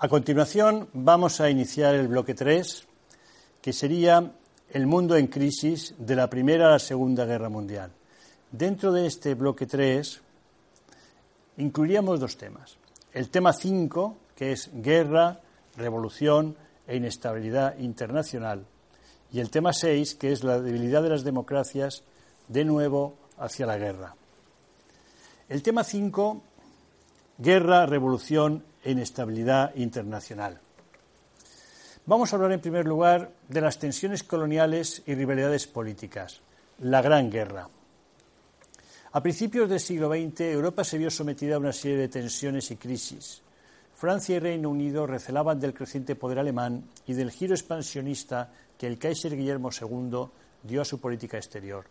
A continuación vamos a iniciar el bloque 3, que sería el mundo en crisis de la Primera a la Segunda Guerra Mundial. Dentro de este bloque 3 incluiríamos dos temas. El tema 5, que es guerra, revolución e inestabilidad internacional. Y el tema 6, que es la debilidad de las democracias de nuevo hacia la guerra. El tema 5, guerra, revolución e inestabilidad internacional. Vamos a hablar en primer lugar de las tensiones coloniales y rivalidades políticas, la Gran Guerra. A principios del siglo XX, Europa se vio sometida a una serie de tensiones y crisis. Francia y Reino Unido recelaban del creciente poder alemán y del giro expansionista que el Kaiser Guillermo II dio a su política exterior.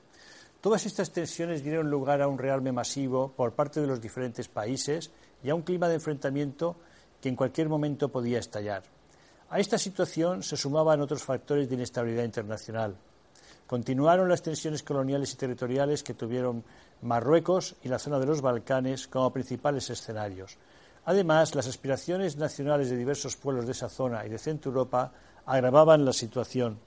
Todas estas tensiones dieron lugar a un rearme masivo por parte de los diferentes países y a un clima de enfrentamiento que en cualquier momento podía estallar. A esta situación se sumaban otros factores de inestabilidad internacional. Continuaron las tensiones coloniales y territoriales que tuvieron Marruecos y la zona de los Balcanes como principales escenarios. Además, las aspiraciones nacionales de diversos pueblos de esa zona y de Centro Europa agravaban la situación.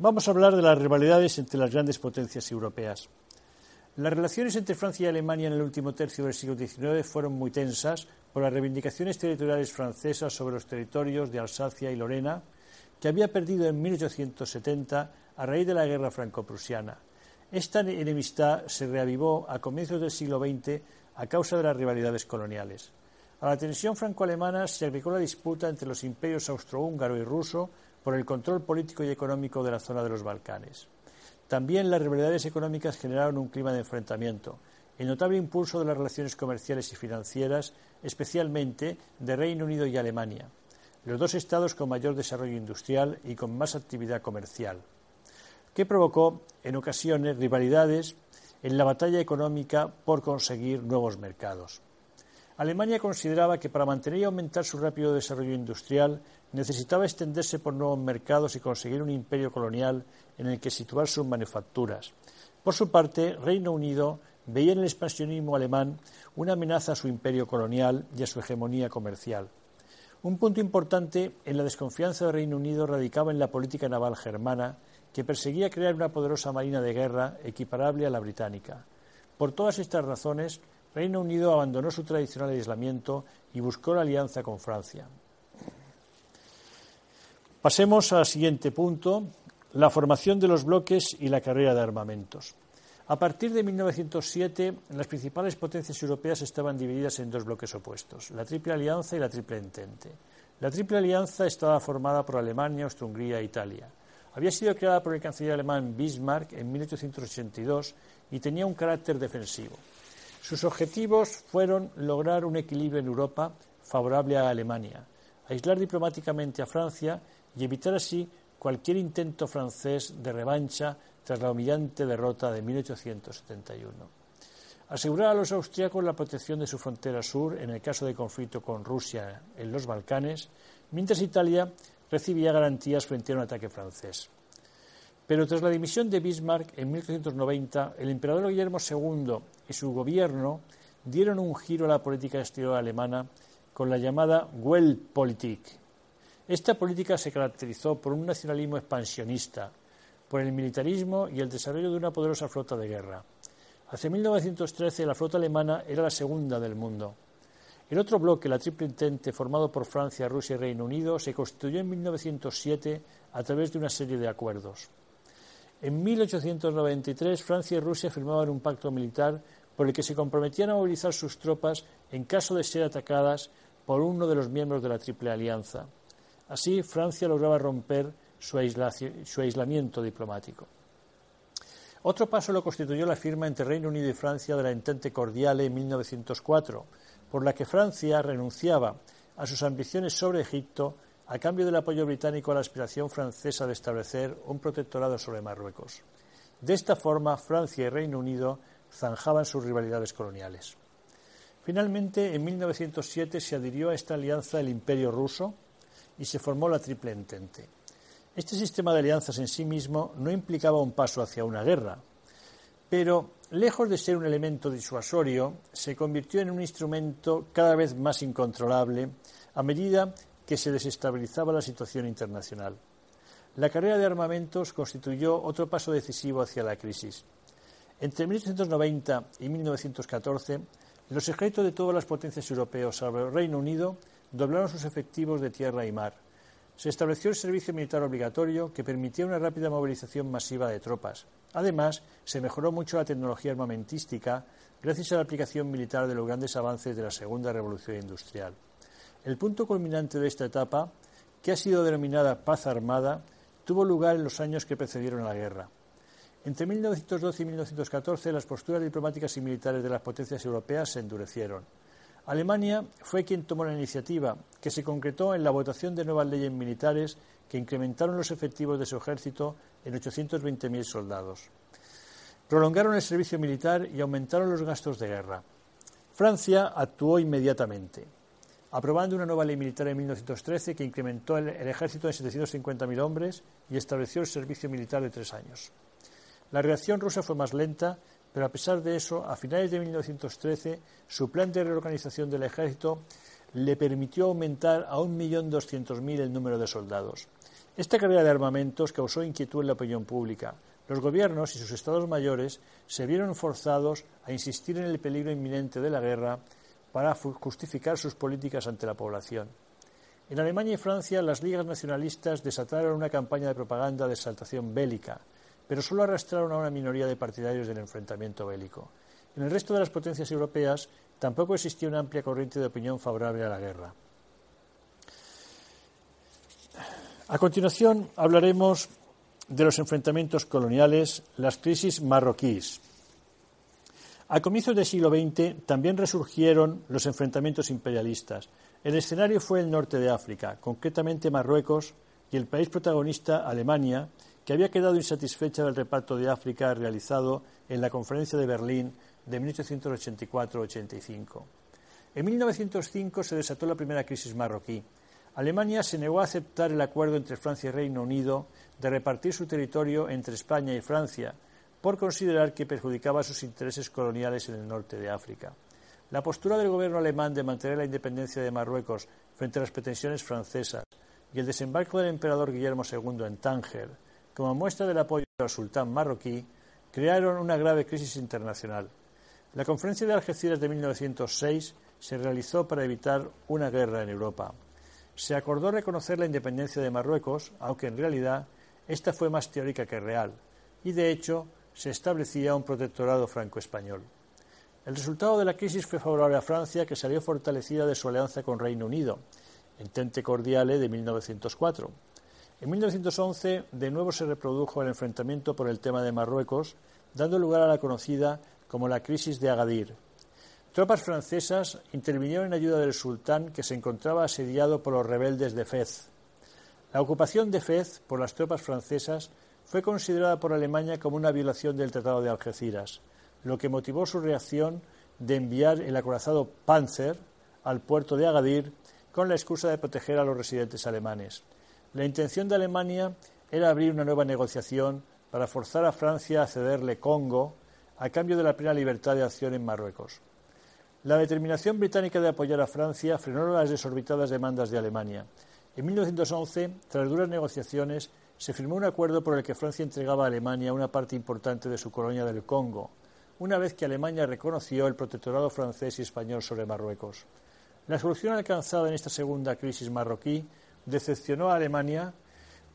Vamos a hablar de las rivalidades entre las grandes potencias europeas. Las relaciones entre Francia y Alemania en el último tercio del siglo XIX fueron muy tensas por las reivindicaciones territoriales francesas sobre los territorios de Alsacia y Lorena, que había perdido en 1870 a raíz de la guerra franco-prusiana. Esta enemistad se reavivó a comienzos del siglo XX a causa de las rivalidades coloniales. A la tensión franco-alemana se agregó la disputa entre los imperios austrohúngaro y ruso por el control político y económico de la zona de los Balcanes. También las rivalidades económicas generaron un clima de enfrentamiento, el notable impulso de las relaciones comerciales y financieras, especialmente de Reino Unido y Alemania, los dos estados con mayor desarrollo industrial y con más actividad comercial, que provocó en ocasiones rivalidades en la batalla económica por conseguir nuevos mercados. Alemania consideraba que para mantener y aumentar su rápido desarrollo industrial necesitaba extenderse por nuevos mercados y conseguir un imperio colonial en el que situar sus manufacturas. Por su parte, Reino Unido veía en el expansionismo alemán una amenaza a su imperio colonial y a su hegemonía comercial. Un punto importante en la desconfianza del Reino Unido radicaba en la política naval germana, que perseguía crear una poderosa marina de guerra equiparable a la británica. Por todas estas razones, Reino Unido abandonó su tradicional aislamiento y buscó la alianza con Francia. Pasemos al siguiente punto, la formación de los bloques y la carrera de armamentos. A partir de 1907, las principales potencias europeas estaban divididas en dos bloques opuestos, la Triple Alianza y la Triple Entente. La Triple Alianza estaba formada por Alemania, Austria-Hungría e Italia. Había sido creada por el canciller alemán Bismarck en 1882 y tenía un carácter defensivo. Sus objetivos fueron lograr un equilibrio en Europa favorable a Alemania, aislar diplomáticamente a Francia y evitar así cualquier intento francés de revancha tras la humillante derrota de 1871. Asegurar a los austríacos la protección de su frontera sur en el caso de conflicto con Rusia en los Balcanes, mientras Italia recibía garantías frente a un ataque francés. Pero tras la dimisión de Bismarck en 1890, el emperador Guillermo II y su gobierno dieron un giro a la política exterior alemana con la llamada Weltpolitik. Esta política se caracterizó por un nacionalismo expansionista, por el militarismo y el desarrollo de una poderosa flota de guerra. Hacia 1913 la flota alemana era la segunda del mundo. El otro bloque, la Triple Entente, formado por Francia, Rusia y Reino Unido, se constituyó en 1907 a través de una serie de acuerdos. En 1893, Francia y Rusia firmaban un pacto militar por el que se comprometían a movilizar sus tropas en caso de ser atacadas por uno de los miembros de la Triple Alianza. Así, Francia lograba romper su, aislamiento diplomático. Otro paso lo constituyó la firma entre Reino Unido y Francia de la Entente Cordiale en 1904, por la que Francia renunciaba a sus ambiciones sobre Egipto a cambio del apoyo británico a la aspiración francesa de establecer un protectorado sobre Marruecos. De esta forma, Francia y Reino Unido zanjaban sus rivalidades coloniales. Finalmente, en 1907 se adhirió a esta alianza el Imperio ruso y se formó la Triple Entente. Este sistema de alianzas en sí mismo no implicaba un paso hacia una guerra, pero lejos de ser un elemento disuasorio, se convirtió en un instrumento cada vez más incontrolable a medida que se desestabilizaba la situación internacional. La carrera de armamentos constituyó otro paso decisivo hacia la crisis. Entre 1890 y 1914, los ejércitos de todas las potencias europeas, salvo el Reino Unido, doblaron sus efectivos de tierra y mar. Se estableció el servicio militar obligatorio que permitía una rápida movilización masiva de tropas. Además, se mejoró mucho la tecnología armamentística gracias a la aplicación militar de los grandes avances de la Segunda Revolución Industrial. El punto culminante de esta etapa, que ha sido denominada paz armada, tuvo lugar en los años que precedieron a la guerra. Entre 1912 y 1914 las posturas diplomáticas y militares de las potencias europeas se endurecieron. Alemania fue quien tomó la iniciativa, que se concretó en la votación de nuevas leyes militares que incrementaron los efectivos de su ejército en 820.000 soldados. Prolongaron el servicio militar y aumentaron los gastos de guerra. Francia actuó inmediatamente, aprobando una nueva ley militar en 1913 que incrementó el, ejército en 750.000 hombres y estableció el servicio militar de tres años. La reacción rusa fue más lenta, pero a pesar de eso, a finales de 1913, su plan de reorganización del ejército le permitió aumentar a 1.200.000 el número de soldados. Esta carrera de armamentos causó inquietud en la opinión pública. Los gobiernos y sus estados mayores se vieron forzados a insistir en el peligro inminente de la guerra para justificar sus políticas ante la población. En Alemania y Francia, las ligas nacionalistas desataron una campaña de propaganda de exaltación bélica, pero solo arrastraron a una minoría de partidarios del enfrentamiento bélico. En el resto de las potencias europeas tampoco existía una amplia corriente de opinión favorable a la guerra. A continuación hablaremos de los enfrentamientos coloniales, las crisis marroquíes. A comienzos del siglo XX también resurgieron los enfrentamientos imperialistas. El escenario fue el norte de África, concretamente Marruecos, y el país protagonista, Alemania, que había quedado insatisfecha del reparto de África realizado en la Conferencia de Berlín de 1884-85. En 1905 se desató la primera crisis marroquí. Alemania se negó a aceptar el acuerdo entre Francia y Reino Unido de repartir su territorio entre España y Francia, por considerar que perjudicaba sus intereses coloniales en el norte de África. La postura del gobierno alemán de mantener la independencia de Marruecos frente a las pretensiones francesas y el desembarco del emperador Guillermo II en Tánger, como muestra del apoyo al sultán marroquí, crearon una grave crisis internacional. La conferencia de Algeciras de 1906 se realizó para evitar una guerra en Europa. Se acordó reconocer la independencia de Marruecos, aunque en realidad esta fue más teórica que real, y de hecho se establecía un protectorado franco-español. El resultado de la crisis fue favorable a Francia, que salió fortalecida de su alianza con Reino Unido, Entente Cordiale de 1904. En 1911 de nuevo se reprodujo el enfrentamiento por el tema de Marruecos, dando lugar a la conocida como la crisis de Agadir. Tropas francesas intervinieron en ayuda del sultán que se encontraba asediado por los rebeldes de Fez. La ocupación de Fez por las tropas francesas fue considerada por Alemania como una violación del Tratado de Algeciras, lo que motivó su reacción de enviar el acorazado Panzer al puerto de Agadir con la excusa de proteger a los residentes alemanes. La intención de Alemania era abrir una nueva negociación para forzar a Francia a cederle Congo a cambio de la plena libertad de acción en Marruecos. La determinación británica de apoyar a Francia frenó las desorbitadas demandas de Alemania. En 1911, tras duras negociaciones, se firmó un acuerdo por el que Francia entregaba a Alemania una parte importante de su colonia del Congo, una vez que Alemania reconoció el protectorado francés y español sobre Marruecos. La solución alcanzada en esta segunda crisis marroquí decepcionó a Alemania,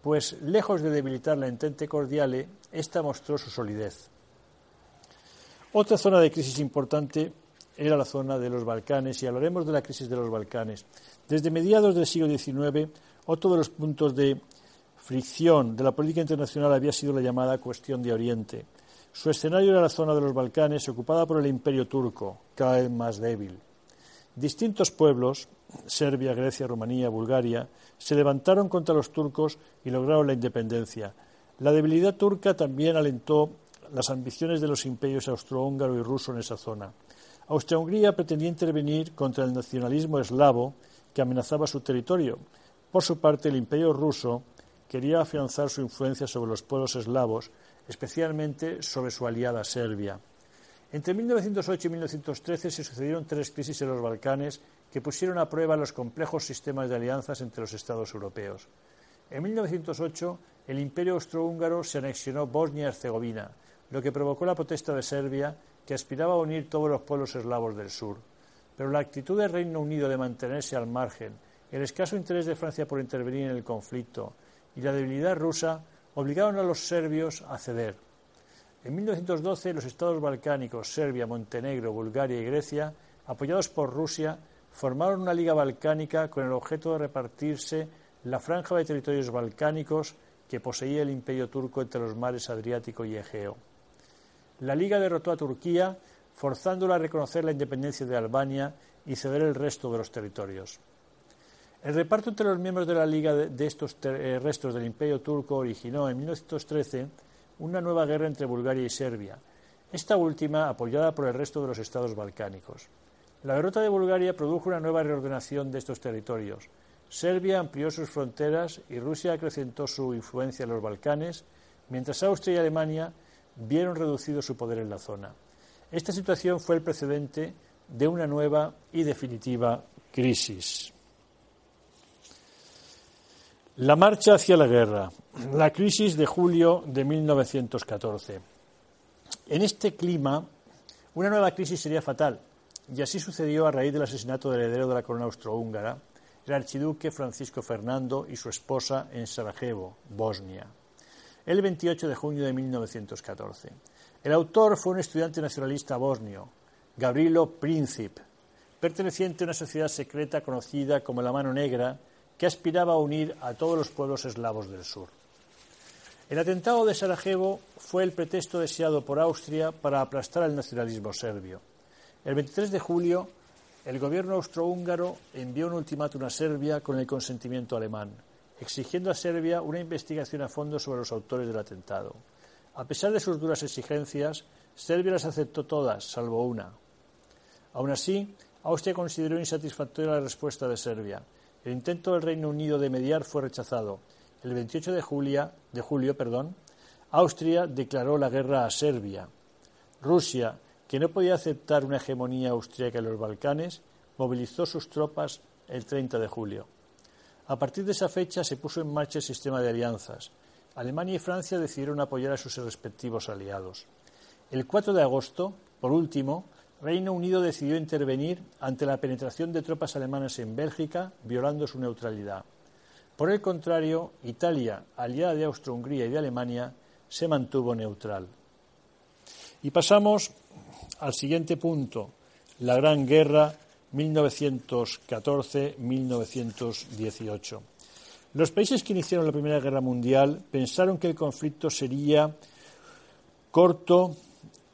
pues lejos de debilitar la entente cordiale, ésta mostró su solidez. Otra zona de crisis importante era la zona de los Balcanes y hablaremos de la crisis de los Balcanes. Desde mediados del siglo XIX, otro de los puntos de fricción de la política internacional había sido la llamada cuestión de Oriente. Su escenario era la zona de los Balcanes, ocupada por el imperio turco, cada vez más débil. Distintos pueblos, Serbia, Grecia, Rumanía, Bulgaria, se levantaron contra los turcos y lograron la independencia. La debilidad turca también alentó las ambiciones de los imperios austrohúngaro y ruso en esa zona. Austria-Hungría pretendía intervenir contra el nacionalismo eslavo que amenazaba su territorio. Por su parte, el imperio ruso quería afianzar su influencia sobre los pueblos eslavos, especialmente sobre su aliada Serbia. Entre 1908 y 1913 se sucedieron tres crisis en los Balcanes que pusieron a prueba los complejos sistemas de alianzas entre los Estados europeos. En 1908, el imperio austrohúngaro se anexionó Bosnia y Herzegovina, lo que provocó la protesta de Serbia, que aspiraba a unir todos los pueblos eslavos del sur. Pero la actitud del Reino Unido de mantenerse al margen, el escaso interés de Francia por intervenir en el conflicto y la debilidad rusa obligaron a los serbios a ceder. En 1912, los estados balcánicos, Serbia, Montenegro, Bulgaria y Grecia, apoyados por Rusia, formaron una liga balcánica con el objeto de repartirse la franja de territorios balcánicos que poseía el imperio turco entre los mares Adriático y Egeo. La liga derrotó a Turquía, forzándola a reconocer la independencia de Albania y ceder el resto de los territorios. El reparto entre los miembros de la Liga de estos eh, restos del Imperio turco originó en 1913 una nueva guerra entre Bulgaria y Serbia, esta última apoyada por el resto de los estados balcánicos. La derrota de Bulgaria produjo una nueva reordenación de estos territorios. Serbia amplió sus fronteras y Rusia acrecentó su influencia en los Balcanes, mientras Austria y Alemania vieron reducido su poder en la zona. Esta situación fue el precedente de una nueva y definitiva crisis. La marcha hacia la guerra. La crisis de julio de 1914. En este clima, una nueva crisis sería fatal, y así sucedió a raíz del asesinato del heredero de la corona austrohúngara, el archiduque Francisco Fernando y su esposa en Sarajevo, Bosnia, el 28 de junio de 1914. El autor fue un estudiante nacionalista bosnio, Gavrilo Princip, perteneciente a una sociedad secreta conocida como la Mano Negra, que aspiraba a unir a todos los pueblos eslavos del sur. El atentado de Sarajevo fue el pretexto deseado por Austria para aplastar al nacionalismo serbio. El 23 de julio, el gobierno austrohúngaro envió un ultimátum a Serbia con el consentimiento alemán, exigiendo a Serbia una investigación a fondo sobre los autores del atentado. A pesar de sus duras exigencias, Serbia las aceptó todas, salvo una. Aún así, Austria consideró insatisfactoria la respuesta de Serbia el intento del Reino Unido de mediar fue rechazado. El 28 de, de julio perdón, Austria declaró la guerra a Serbia. Rusia, que no podía aceptar una hegemonía austríaca en los Balcanes, movilizó sus tropas el 30 de julio. A partir de esa fecha se puso en marcha el sistema de alianzas. Alemania y Francia decidieron apoyar a sus respectivos aliados. El 4 de agosto, por último, Reino Unido decidió intervenir ante la penetración de tropas alemanas en Bélgica, violando su neutralidad. Por el contrario, Italia, aliada de Austria-Hungría y de Alemania, se mantuvo neutral. Y pasamos al siguiente punto, la Gran Guerra 1914-1918. Los países que iniciaron la Primera Guerra Mundial pensaron que el conflicto sería corto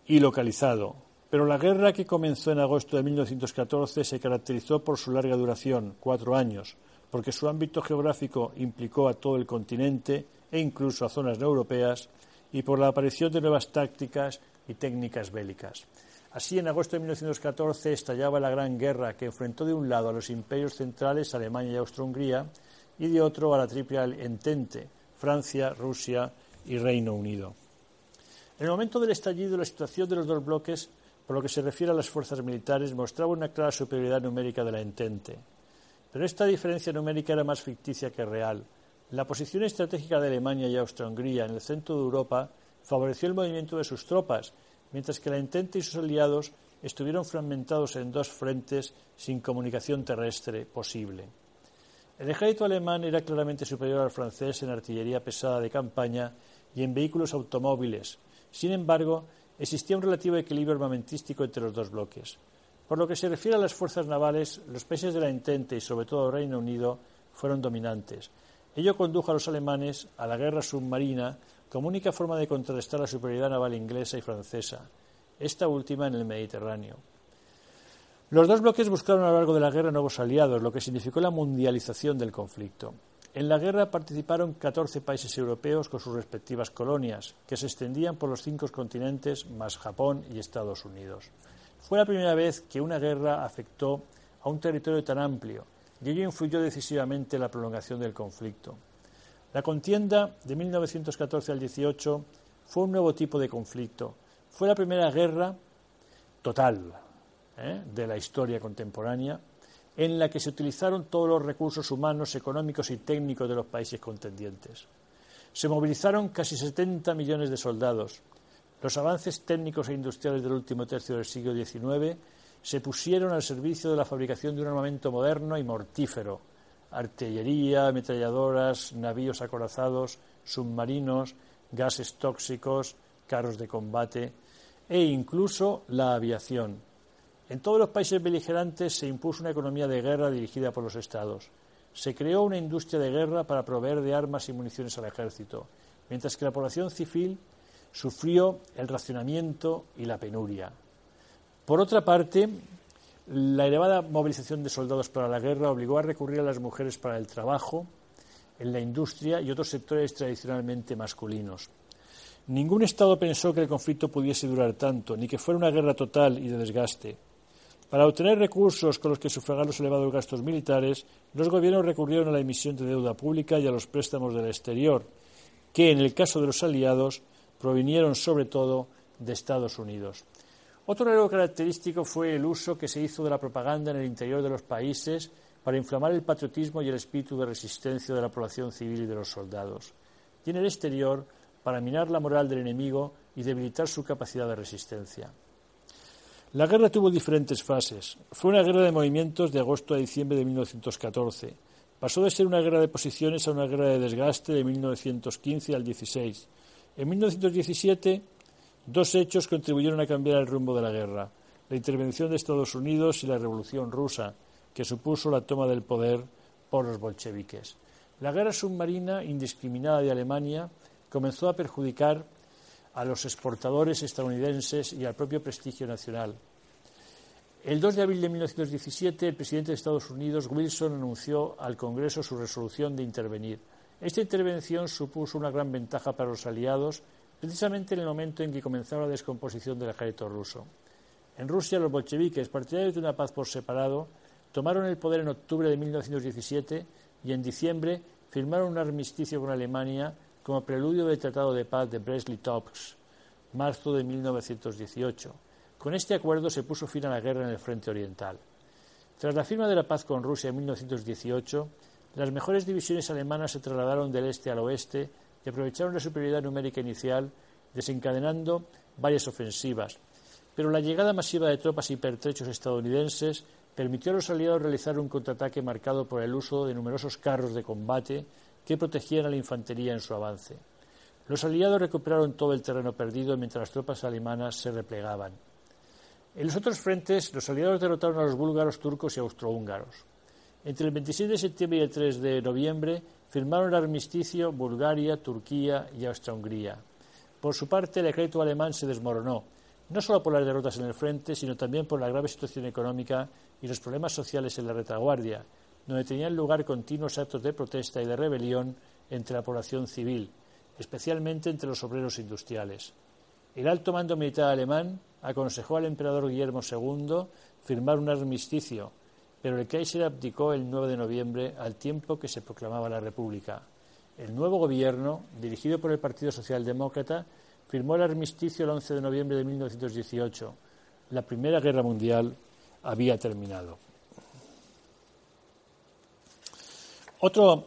y localizado, pero la guerra que comenzó en agosto de 1914 se caracterizó por su larga duración, cuatro años, porque su ámbito geográfico implicó a todo el continente e incluso a zonas no europeas, y por la aparición de nuevas tácticas y técnicas bélicas. Así, en agosto de 1914 estallaba la Gran Guerra que enfrentó de un lado a los imperios centrales, Alemania y Austria-Hungría, y de otro a la Triple Entente, Francia, Rusia y Reino Unido. En el momento del estallido, la situación de los dos bloques por lo que se refiere a las fuerzas militares, mostraba una clara superioridad numérica de la Entente. Pero esta diferencia numérica era más ficticia que real. La posición estratégica de Alemania y Austria-Hungría en el centro de Europa favoreció el movimiento de sus tropas, mientras que la Entente y sus aliados estuvieron fragmentados en dos frentes sin comunicación terrestre posible. El ejército alemán era claramente superior al francés en artillería pesada de campaña y en vehículos automóviles. Sin embargo, existía un relativo equilibrio armamentístico entre los dos bloques. Por lo que se refiere a las fuerzas navales, los países de la Entente y sobre todo el Reino Unido fueron dominantes. Ello condujo a los alemanes a la guerra submarina como única forma de contrarrestar la superioridad naval inglesa y francesa, esta última en el Mediterráneo. Los dos bloques buscaron a lo largo de la guerra nuevos aliados, lo que significó la mundialización del conflicto. En la guerra participaron 14 países europeos con sus respectivas colonias, que se extendían por los cinco continentes más Japón y Estados Unidos. Fue la primera vez que una guerra afectó a un territorio tan amplio y ello influyó decisivamente en la prolongación del conflicto. La contienda de 1914 al 18 fue un nuevo tipo de conflicto. Fue la primera guerra total ¿eh? de la historia contemporánea en la que se utilizaron todos los recursos humanos, económicos y técnicos de los países contendientes. Se movilizaron casi 70 millones de soldados. Los avances técnicos e industriales del último tercio del siglo XIX se pusieron al servicio de la fabricación de un armamento moderno y mortífero. Artillería, ametralladoras, navíos acorazados, submarinos, gases tóxicos, carros de combate e incluso la aviación. En todos los países beligerantes se impuso una economía de guerra dirigida por los Estados. Se creó una industria de guerra para proveer de armas y municiones al ejército, mientras que la población civil sufrió el racionamiento y la penuria. Por otra parte, la elevada movilización de soldados para la guerra obligó a recurrir a las mujeres para el trabajo en la industria y otros sectores tradicionalmente masculinos. Ningún Estado pensó que el conflicto pudiese durar tanto, ni que fuera una guerra total y de desgaste. Para obtener recursos con los que sufragar los elevados gastos militares, los gobiernos recurrieron a la emisión de deuda pública y a los préstamos del exterior, que en el caso de los aliados provinieron sobre todo de Estados Unidos. Otro rasgo característico fue el uso que se hizo de la propaganda en el interior de los países para inflamar el patriotismo y el espíritu de resistencia de la población civil y de los soldados, y en el exterior para minar la moral del enemigo y debilitar su capacidad de resistencia. La guerra tuvo diferentes fases. Fue una guerra de movimientos de agosto a diciembre de 1914. Pasó de ser una guerra de posiciones a una guerra de desgaste de 1915 al 16. En 1917, dos hechos contribuyeron a cambiar el rumbo de la guerra. La intervención de Estados Unidos y la Revolución rusa, que supuso la toma del poder por los bolcheviques. La guerra submarina indiscriminada de Alemania comenzó a perjudicar a los exportadores estadounidenses y al propio prestigio nacional. El 2 de abril de 1917, el presidente de Estados Unidos, Wilson, anunció al Congreso su resolución de intervenir. Esta intervención supuso una gran ventaja para los aliados, precisamente en el momento en que comenzaba la descomposición del ejército ruso. En Rusia, los bolcheviques, partidarios de una paz por separado, tomaron el poder en octubre de 1917 y en diciembre firmaron un armisticio con Alemania como preludio del Tratado de Paz de Brest-Litovsk, marzo de 1918. Con este acuerdo se puso fin a la guerra en el frente oriental. Tras la firma de la paz con Rusia en 1918, las mejores divisiones alemanas se trasladaron del este al oeste y aprovecharon la superioridad numérica inicial, desencadenando varias ofensivas. Pero la llegada masiva de tropas y pertrechos estadounidenses permitió a los aliados realizar un contraataque marcado por el uso de numerosos carros de combate que protegían a la infantería en su avance. Los aliados recuperaron todo el terreno perdido mientras las tropas alemanas se replegaban. En los otros frentes, los aliados derrotaron a los búlgaros, turcos y austrohúngaros. Entre el 26 de septiembre y el 3 de noviembre firmaron el armisticio Bulgaria, Turquía y Austria-Hungría. Por su parte, el ejército alemán se desmoronó, no solo por las derrotas en el frente, sino también por la grave situación económica y los problemas sociales en la retaguardia, donde tenían lugar continuos actos de protesta y de rebelión entre la población civil, especialmente entre los obreros industriales. El alto mando militar alemán aconsejó al emperador Guillermo II firmar un armisticio, pero el Kaiser abdicó el 9 de noviembre al tiempo que se proclamaba la República. El nuevo gobierno, dirigido por el Partido Socialdemócrata, firmó el armisticio el 11 de noviembre de 1918. La Primera Guerra Mundial había terminado. Otro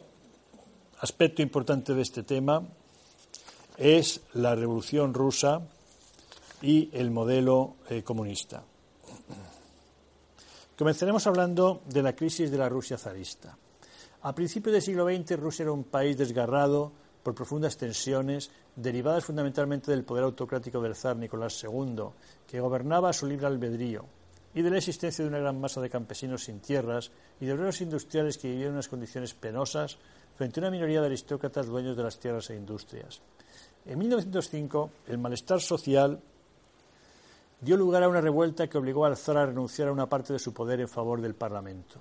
aspecto importante de este tema es la revolución rusa y el modelo eh, comunista. Comenzaremos hablando de la crisis de la Rusia zarista. A principios del siglo XX, Rusia era un país desgarrado por profundas tensiones derivadas fundamentalmente del poder autocrático del zar Nicolás II, que gobernaba a su libre albedrío y de la existencia de una gran masa de campesinos sin tierras y de obreros industriales que vivían en unas condiciones penosas frente a una minoría de aristócratas dueños de las tierras e industrias. En 1905, el malestar social dio lugar a una revuelta que obligó al zar a renunciar a una parte de su poder en favor del Parlamento,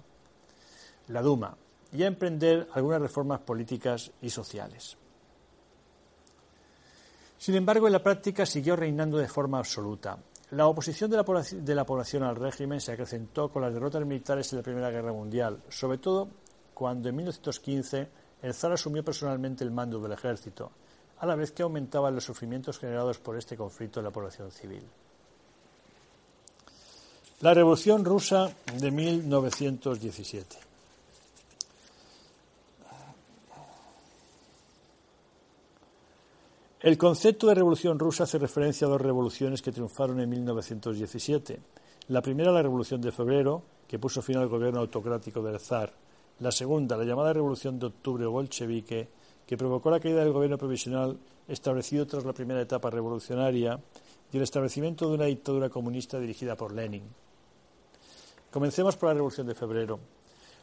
la Duma, y a emprender algunas reformas políticas y sociales. Sin embargo, en la práctica siguió reinando de forma absoluta. La oposición de la, de la población al régimen se acrecentó con las derrotas militares en la Primera Guerra Mundial, sobre todo cuando en 1915 el zar asumió personalmente el mando del ejército, a la vez que aumentaban los sufrimientos generados por este conflicto en la población civil. La Revolución Rusa de 1917. El concepto de Revolución Rusa hace referencia a dos revoluciones que triunfaron en 1917. La primera, la Revolución de Febrero, que puso fin al gobierno autocrático del zar. La segunda, la llamada Revolución de Octubre bolchevique, que provocó la caída del gobierno provisional establecido tras la primera etapa revolucionaria y el establecimiento de una dictadura comunista dirigida por Lenin. Comencemos por la Revolución de Febrero.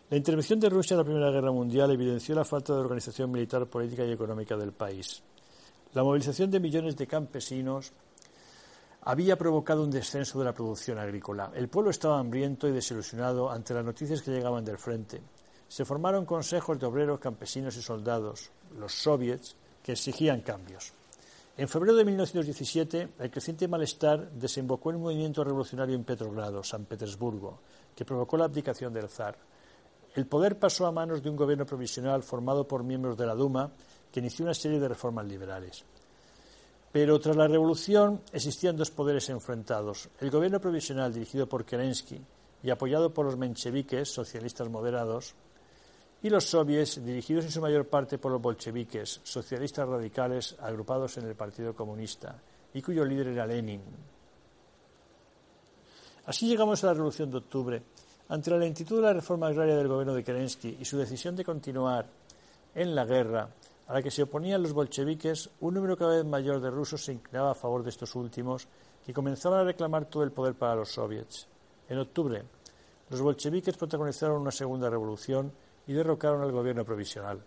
La intervención de Rusia en la Primera Guerra Mundial evidenció la falta de organización militar, política y económica del país. La movilización de millones de campesinos había provocado un descenso de la producción agrícola. El pueblo estaba hambriento y desilusionado ante las noticias que llegaban del frente. Se formaron consejos de obreros, campesinos y soldados, los soviets, que exigían cambios. En febrero de 1917, el creciente malestar desembocó en un movimiento revolucionario en Petrogrado, San Petersburgo, que provocó la abdicación del zar. El poder pasó a manos de un gobierno provisional formado por miembros de la Duma, que inició una serie de reformas liberales. Pero tras la revolución existían dos poderes enfrentados. El gobierno provisional dirigido por Kerensky y apoyado por los mencheviques, socialistas moderados, y los soviets, dirigidos en su mayor parte por los bolcheviques, socialistas radicales agrupados en el Partido Comunista, y cuyo líder era Lenin. Así llegamos a la Revolución de Octubre. Ante la lentitud de la reforma agraria del gobierno de Kerensky y su decisión de continuar en la guerra a la que se oponían los bolcheviques, un número cada vez mayor de rusos se inclinaba a favor de estos últimos y comenzaban a reclamar todo el poder para los soviets. En octubre, los bolcheviques protagonizaron una segunda revolución y derrocaron al gobierno provisional.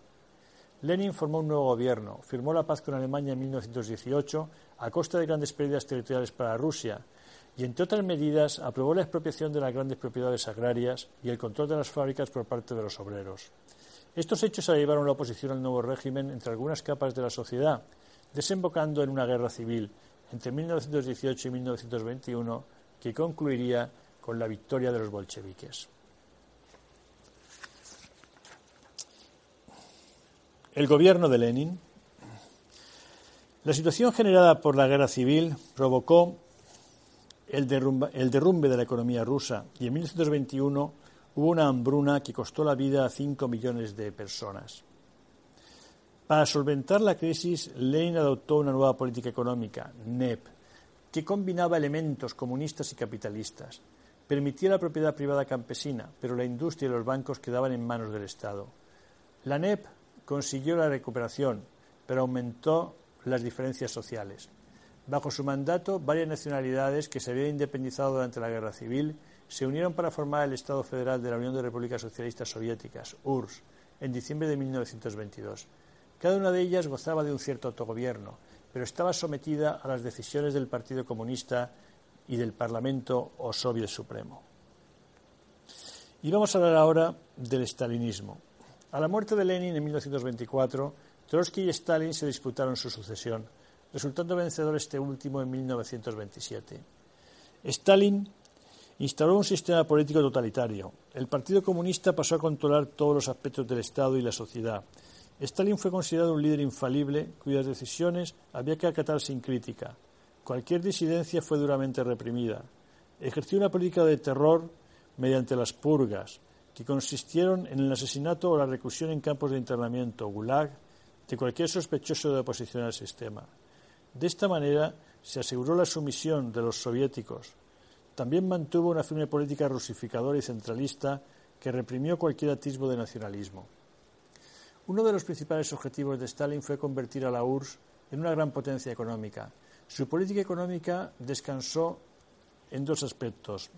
Lenin formó un nuevo gobierno, firmó la paz con Alemania en 1918 a costa de grandes pérdidas territoriales para Rusia y, entre otras medidas, aprobó la expropiación de las grandes propiedades agrarias y el control de las fábricas por parte de los obreros. Estos hechos llevaron la oposición al nuevo régimen entre algunas capas de la sociedad, desembocando en una guerra civil entre 1918 y 1921 que concluiría con la victoria de los bolcheviques. El gobierno de Lenin. La situación generada por la guerra civil provocó el, derrumbe de la economía rusa y en 1921 hubo una hambruna que costó la vida a 5 millones de personas. Para solventar la crisis, Lenin adoptó una nueva política económica, NEP, que combinaba elementos comunistas y capitalistas. Permitía la propiedad privada campesina, pero la industria y los bancos quedaban en manos del Estado. La NEP consiguió la recuperación, pero aumentó las diferencias sociales. Bajo su mandato, varias nacionalidades que se habían independizado durante la Guerra Civil se unieron para formar el Estado Federal de la Unión de Repúblicas Socialistas Soviéticas, URSS, en diciembre de 1922. Cada una de ellas gozaba de un cierto autogobierno, pero estaba sometida a las decisiones del Partido Comunista y del Parlamento o Soviet Supremo. Y vamos a hablar ahora del estalinismo. A la muerte de Lenin en 1924, Trotsky y Stalin se disputaron su sucesión, resultando vencedor este último en 1927. Stalin instaló un sistema político totalitario. El Partido Comunista pasó a controlar todos los aspectos del Estado y la sociedad. Stalin fue considerado un líder infalible cuyas decisiones había que acatar sin crítica. Cualquier disidencia fue duramente reprimida. Ejerció una política de terror mediante las purgas, que consistieron en el asesinato o la reclusión en campos de internamiento, gulag, de cualquier sospechoso de oposición al sistema. De esta manera se aseguró la sumisión de los soviéticos. También mantuvo una firme política rusificadora y centralista que reprimió cualquier atisbo de nacionalismo. Uno de los principales objetivos de Stalin fue convertir a la URSS en una gran potencia económica. Su política económica descansó en dos aspectos.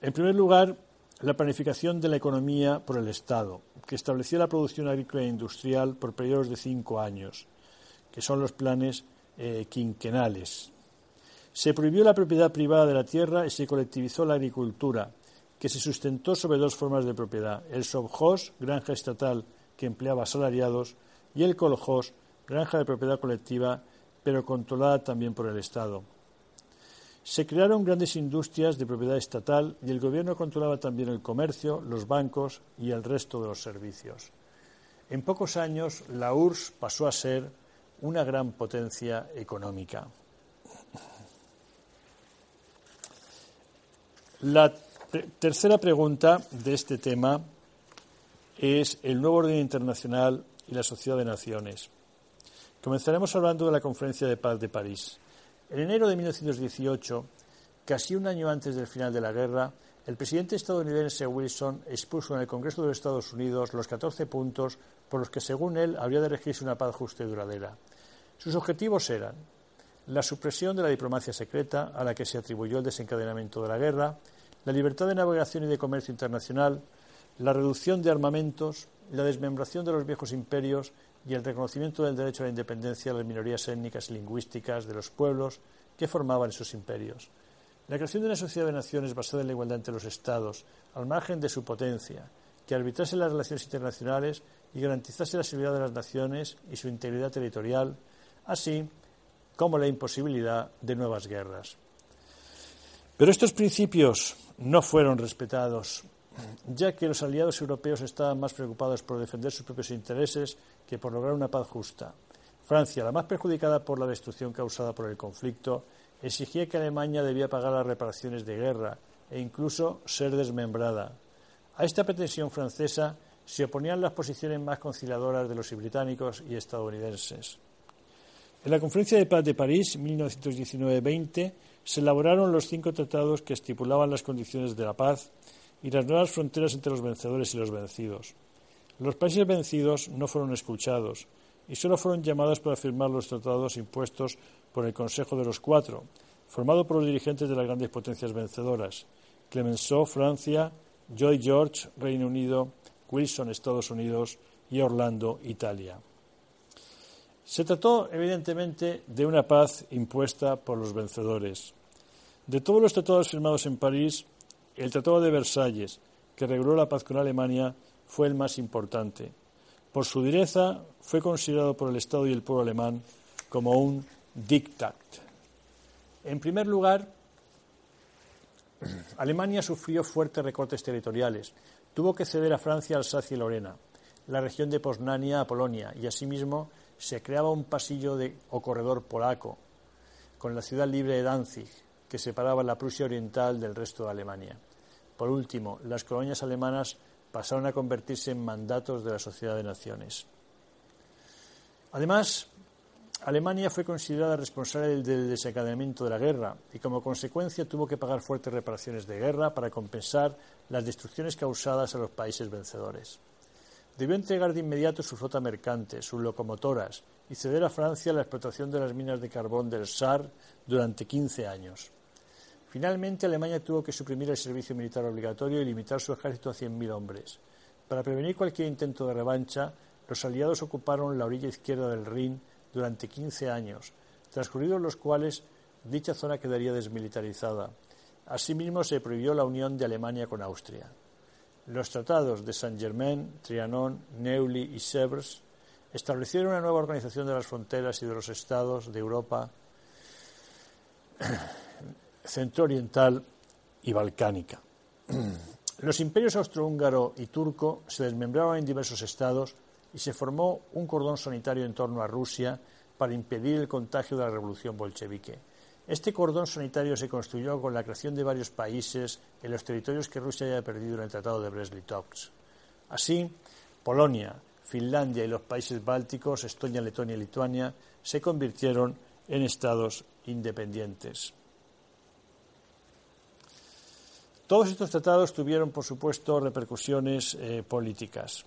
En primer lugar, la planificación de la economía por el Estado, que establecía la producción agrícola e industrial por periodos de cinco años. que son los planes eh, quinquenales. Se prohibió la propiedad privada de la tierra y se colectivizó la agricultura, que se sustentó sobre dos formas de propiedad, el sovjós, granja estatal que empleaba asalariados, y el koljós, granja de propiedad colectiva, pero controlada también por el Estado. Se crearon grandes industrias de propiedad estatal y el gobierno controlaba también el comercio, los bancos y el resto de los servicios. En pocos años, la URSS pasó a ser una gran potencia económica. La tercera pregunta de este tema es el nuevo orden internacional y la sociedad de naciones. Comenzaremos hablando de la Conferencia de Paz de París. En enero de 1918, casi un año antes del final de la guerra, el presidente estadounidense Wilson expuso en el Congreso de los Estados Unidos los 14 puntos por los que, según él, habría de regirse una paz justa y duradera. Sus objetivos eran la supresión de la diplomacia secreta, a la que se atribuyó el desencadenamiento de la guerra, la libertad de navegación y de comercio internacional, la reducción de armamentos, la desmembración de los viejos imperios y el reconocimiento del derecho a la independencia de las minorías étnicas y lingüísticas de los pueblos que formaban esos imperios. La creación de una sociedad de naciones basada en la igualdad entre los Estados, al margen de su potencia, que arbitrase las relaciones internacionales y garantizase la seguridad de las naciones y su integridad territorial, así como la imposibilidad de nuevas guerras. Pero estos principios no fueron respetados, ya que los aliados europeos estaban más preocupados por defender sus propios intereses que por lograr una paz justa. Francia, la más perjudicada por la destrucción causada por el conflicto, exigía que Alemania debía pagar las reparaciones de guerra e incluso ser desmembrada. A esta pretensión francesa se oponían las posiciones más conciliadoras de los británicos y estadounidenses. En la Conferencia de Paz de París, 1919-20, se elaboraron los cinco tratados que estipulaban las condiciones de la paz y las nuevas fronteras entre los vencedores y los vencidos. Los países vencidos no fueron escuchados y solo fueron llamados para firmar los tratados impuestos por el Consejo de los Cuatro, formado por los dirigentes de las grandes potencias vencedoras, Clemenceau, Francia, Joy George, Reino Unido, Wilson, Estados Unidos y Orlando, Italia. Se trató, evidentemente, de una paz impuesta por los vencedores. De todos los tratados firmados en París, el Tratado de Versalles, que reguló la paz con Alemania, fue el más importante. Por su dureza, fue considerado por el Estado y el pueblo alemán como un diktat. En primer lugar, Alemania sufrió fuertes recortes territoriales. Tuvo que ceder a Francia Alsacia y Lorena, la región de Posnania a Polonia, y asimismo se creaba un pasillo o corredor polaco con la ciudad libre de Danzig, que separaba la Prusia oriental del resto de Alemania. Por último, las colonias alemanas pasaron a convertirse en mandatos de la Sociedad de Naciones. Además, Alemania fue considerada responsable del desencadenamiento de la guerra y como consecuencia tuvo que pagar fuertes reparaciones de guerra para compensar las destrucciones causadas a los países vencedores. Debió entregar de inmediato su flota mercante, sus locomotoras y ceder a Francia la explotación de las minas de carbón del Sar durante 15 años. Finalmente, Alemania tuvo que suprimir el servicio militar obligatorio y limitar su ejército a 100.000 hombres. Para prevenir cualquier intento de revancha, los aliados ocuparon la orilla izquierda del Rin durante 15 años, transcurridos los cuales dicha zona quedaría desmilitarizada. Asimismo, se prohibió la unión de Alemania con Austria. Los tratados de Saint-Germain, Trianon, Neuilly y Sèvres establecieron una nueva organización de las fronteras y de los estados de Europa centro-oriental y balcánica. Los imperios austrohúngaro y turco se desmembraron en diversos estados y se formó un cordón sanitario en torno a Rusia para impedir el contagio de la revolución bolchevique. Este cordón sanitario se construyó con la creación de varios países en los territorios que Rusia había perdido en el Tratado de Brest-Litovsk. Así, Polonia, Finlandia y los países bálticos, Estonia, Letonia y Lituania, se convirtieron en estados independientes. Todos estos tratados tuvieron, por supuesto, repercusiones eh, políticas.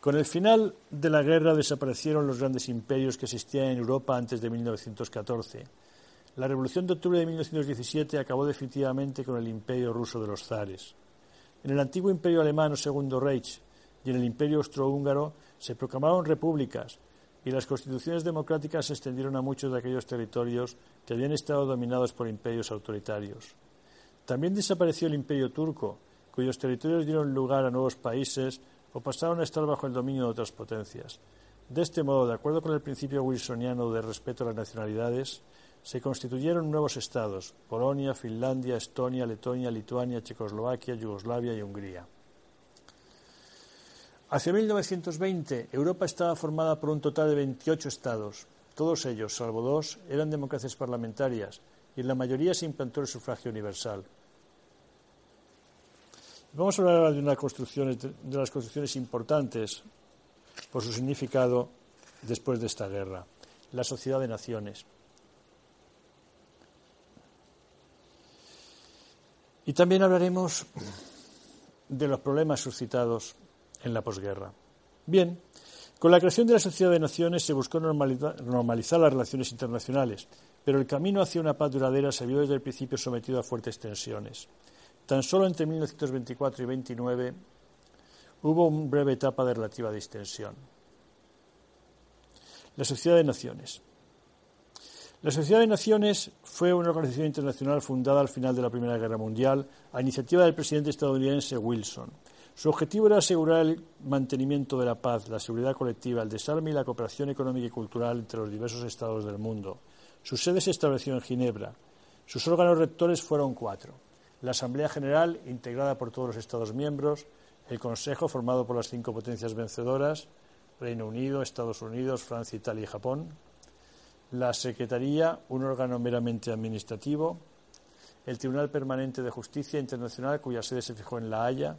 Con el final de la guerra desaparecieron los grandes imperios que existían en Europa antes de 1914 la Revolución de Octubre de 1917 acabó definitivamente con el imperio ruso de los zares. En el antiguo imperio alemán o Segundo Reich y en el imperio austrohúngaro se proclamaron repúblicas, y las constituciones democráticas se extendieron a muchos de aquellos territorios que habían estado dominados por imperios autoritarios. También desapareció el imperio turco, cuyos territorios dieron lugar a nuevos países o pasaron a estar bajo el dominio de otras potencias. De este modo, de acuerdo con el principio wilsoniano de respeto a las nacionalidades, se constituyeron nuevos estados Polonia, Finlandia, Estonia, Letonia, Lituania, Checoslovaquia, Yugoslavia y Hungría. Hacia 1920, Europa estaba formada por un total de 28 estados. Todos ellos, salvo dos, eran democracias parlamentarias y en la mayoría se implantó el sufragio universal. Vamos a hablar ahora de, una de las construcciones importantes por su significado después de esta guerra, la sociedad de naciones. Y también hablaremos de los problemas suscitados en la posguerra. Bien, con la creación de la Sociedad de Naciones se buscó normalizar las relaciones internacionales, pero el camino hacia una paz duradera se vio desde el principio sometido a fuertes tensiones. Tan solo entre 1924 y 1929 hubo una breve etapa de relativa distensión. La Sociedad de Naciones. La Sociedad de Naciones fue una organización internacional fundada al final de la Primera Guerra Mundial a iniciativa del presidente estadounidense Wilson. Su objetivo era asegurar el mantenimiento de la paz, la seguridad colectiva, el desarme y la cooperación económica y cultural entre los diversos estados del mundo. Su sede se estableció en Ginebra. Sus órganos rectores fueron cuatro. La Asamblea General, integrada por todos los Estados miembros, el Consejo, formado por las cinco potencias vencedoras, Reino Unido, Estados Unidos, Francia, Italia y Japón, la Secretaría, un órgano meramente administrativo, el Tribunal Permanente de Justicia Internacional, cuya sede se fijó en La Haya.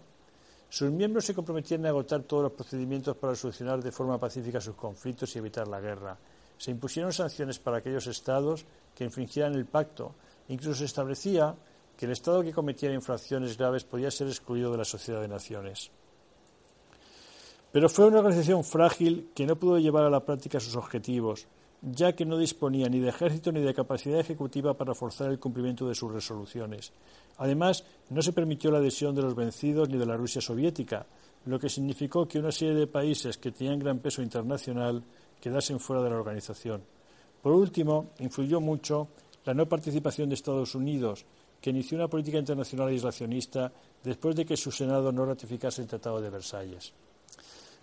Sus miembros se comprometían a agotar todos los procedimientos para solucionar de forma pacífica sus conflictos y evitar la guerra. Se impusieron sanciones para aquellos estados que infringieran el pacto. Incluso se establecía que el estado que cometiera infracciones graves podía ser excluido de la Sociedad de Naciones. Pero fue una organización frágil que no pudo llevar a la práctica sus objetivos ya que no disponía ni de ejército ni de capacidad ejecutiva para forzar el cumplimiento de sus resoluciones. Además, no se permitió la adhesión de los vencidos ni de la Rusia soviética, lo que significó que una serie de países que tenían gran peso internacional quedasen fuera de la organización. Por último, influyó mucho la no participación de Estados Unidos, que inició una política internacional aislacionista después de que su Senado no ratificase el Tratado de Versalles.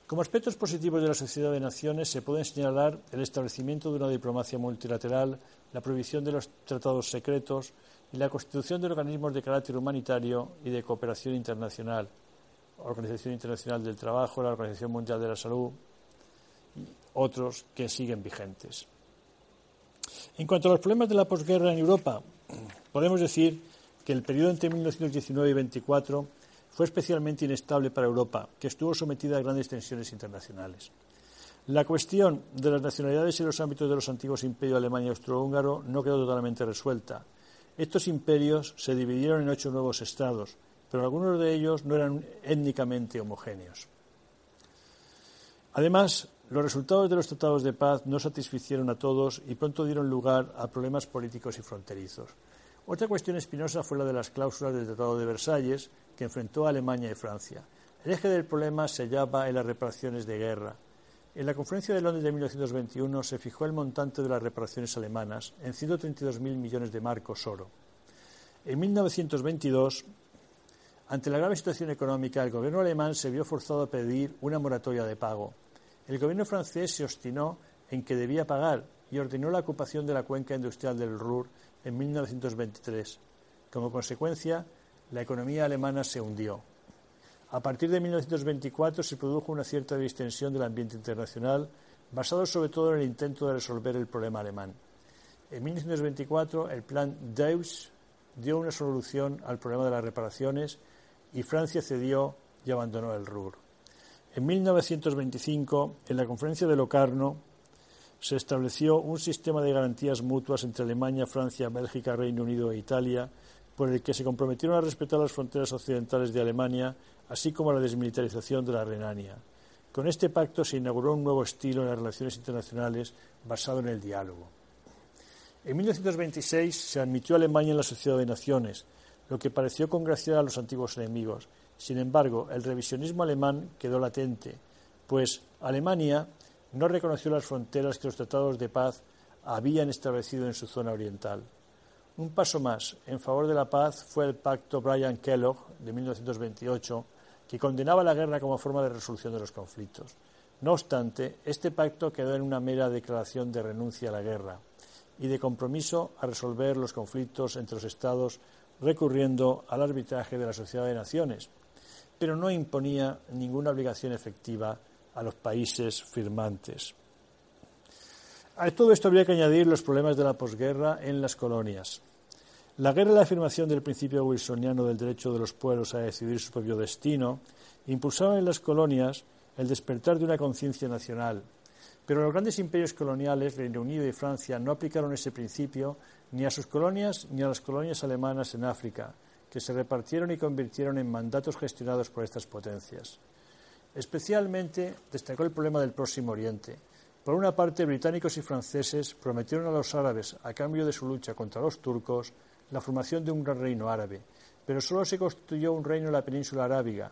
Como aspectos positivos de la Sociedad de Naciones se pueden señalar el establecimiento de una diplomacia multilateral, la prohibición de los tratados secretos y la constitución de organismos de carácter humanitario y de cooperación internacional, Organización Internacional del Trabajo, la Organización Mundial de la Salud y otros que siguen vigentes. En cuanto a los problemas de la posguerra en Europa, podemos decir que el periodo entre 1919 y 24 fue especialmente inestable para Europa, que estuvo sometida a grandes tensiones internacionales. La cuestión de las nacionalidades en los ámbitos de los antiguos imperios alemán y austrohúngaro no quedó totalmente resuelta. Estos imperios se dividieron en ocho nuevos estados, pero algunos de ellos no eran étnicamente homogéneos. Además, los resultados de los tratados de paz no satisficieron a todos y pronto dieron lugar a problemas políticos y fronterizos. Otra cuestión espinosa fue la de las cláusulas del Tratado de Versalles, que enfrentó a Alemania y Francia. El eje del problema se hallaba en las reparaciones de guerra. En la Conferencia de Londres de 1921 se fijó el montante de las reparaciones alemanas en 132.000 millones de marcos oro. En 1922, ante la grave situación económica, el gobierno alemán se vio forzado a pedir una moratoria de pago. El gobierno francés se obstinó en que debía pagar y ordenó la ocupación de la cuenca industrial del Ruhr en 1923. Como consecuencia, la economía alemana se hundió. A partir de 1924 se produjo una cierta distensión del ambiente internacional, basado sobre todo en el intento de resolver el problema alemán. En 1924, el plan Deus dio una solución al problema de las reparaciones y Francia cedió y abandonó el Ruhr. En 1925, en la conferencia de Locarno, se estableció un sistema de garantías mutuas entre Alemania, Francia, Bélgica, Reino Unido e Italia, por el que se comprometieron a respetar las fronteras occidentales de Alemania, así como la desmilitarización de la Renania. Con este pacto se inauguró un nuevo estilo en las relaciones internacionales basado en el diálogo. En 1926 se admitió a Alemania en la Sociedad de Naciones, lo que pareció congraciar a los antiguos enemigos. Sin embargo, el revisionismo alemán quedó latente, pues Alemania no reconoció las fronteras que los tratados de paz habían establecido en su zona oriental. Un paso más en favor de la paz fue el pacto Bryan-Kellogg de 1928, que condenaba la guerra como forma de resolución de los conflictos. No obstante, este pacto quedó en una mera declaración de renuncia a la guerra y de compromiso a resolver los conflictos entre los Estados recurriendo al arbitraje de la Sociedad de Naciones, pero no imponía ninguna obligación efectiva a los países firmantes. A todo esto habría que añadir los problemas de la posguerra en las colonias. La guerra y la afirmación del principio wilsoniano del derecho de los pueblos a decidir su propio destino impulsaban en las colonias el despertar de una conciencia nacional. Pero los grandes imperios coloniales, Reino Unido y Francia, no aplicaron ese principio ni a sus colonias ni a las colonias alemanas en África, que se repartieron y convirtieron en mandatos gestionados por estas potencias. Especialmente destacó el problema del Próximo Oriente, por una parte, británicos y franceses prometieron a los árabes, a cambio de su lucha contra los turcos, la formación de un gran reino árabe, pero solo se construyó un reino en la península arábiga.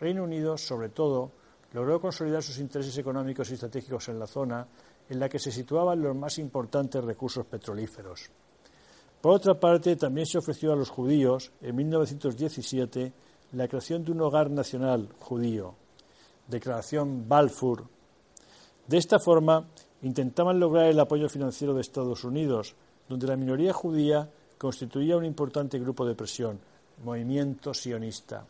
Reino Unido, sobre todo, logró consolidar sus intereses económicos y estratégicos en la zona, en la que se situaban los más importantes recursos petrolíferos. Por otra parte, también se ofreció a los judíos, en 1917, la creación de un hogar nacional judío, Declaración Balfour de esta forma, intentaban lograr el apoyo financiero de Estados Unidos, donde la minoría judía constituía un importante grupo de presión, movimiento sionista.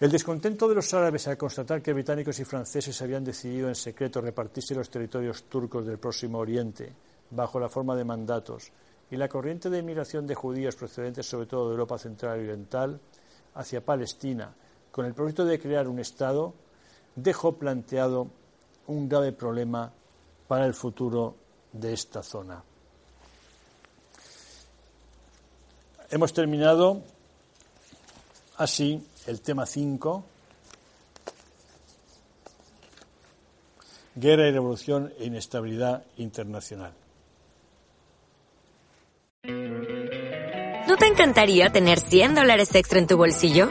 El descontento de los árabes al constatar que británicos y franceses habían decidido en secreto repartirse los territorios turcos del Próximo Oriente bajo la forma de mandatos y la corriente de inmigración de judíos procedentes sobre todo de Europa Central y Oriental hacia Palestina con el propósito de crear un Estado dejó planteado un grave problema para el futuro de esta zona. Hemos terminado así el tema 5, guerra y revolución e inestabilidad internacional. ¿No te encantaría tener 100 dólares extra en tu bolsillo?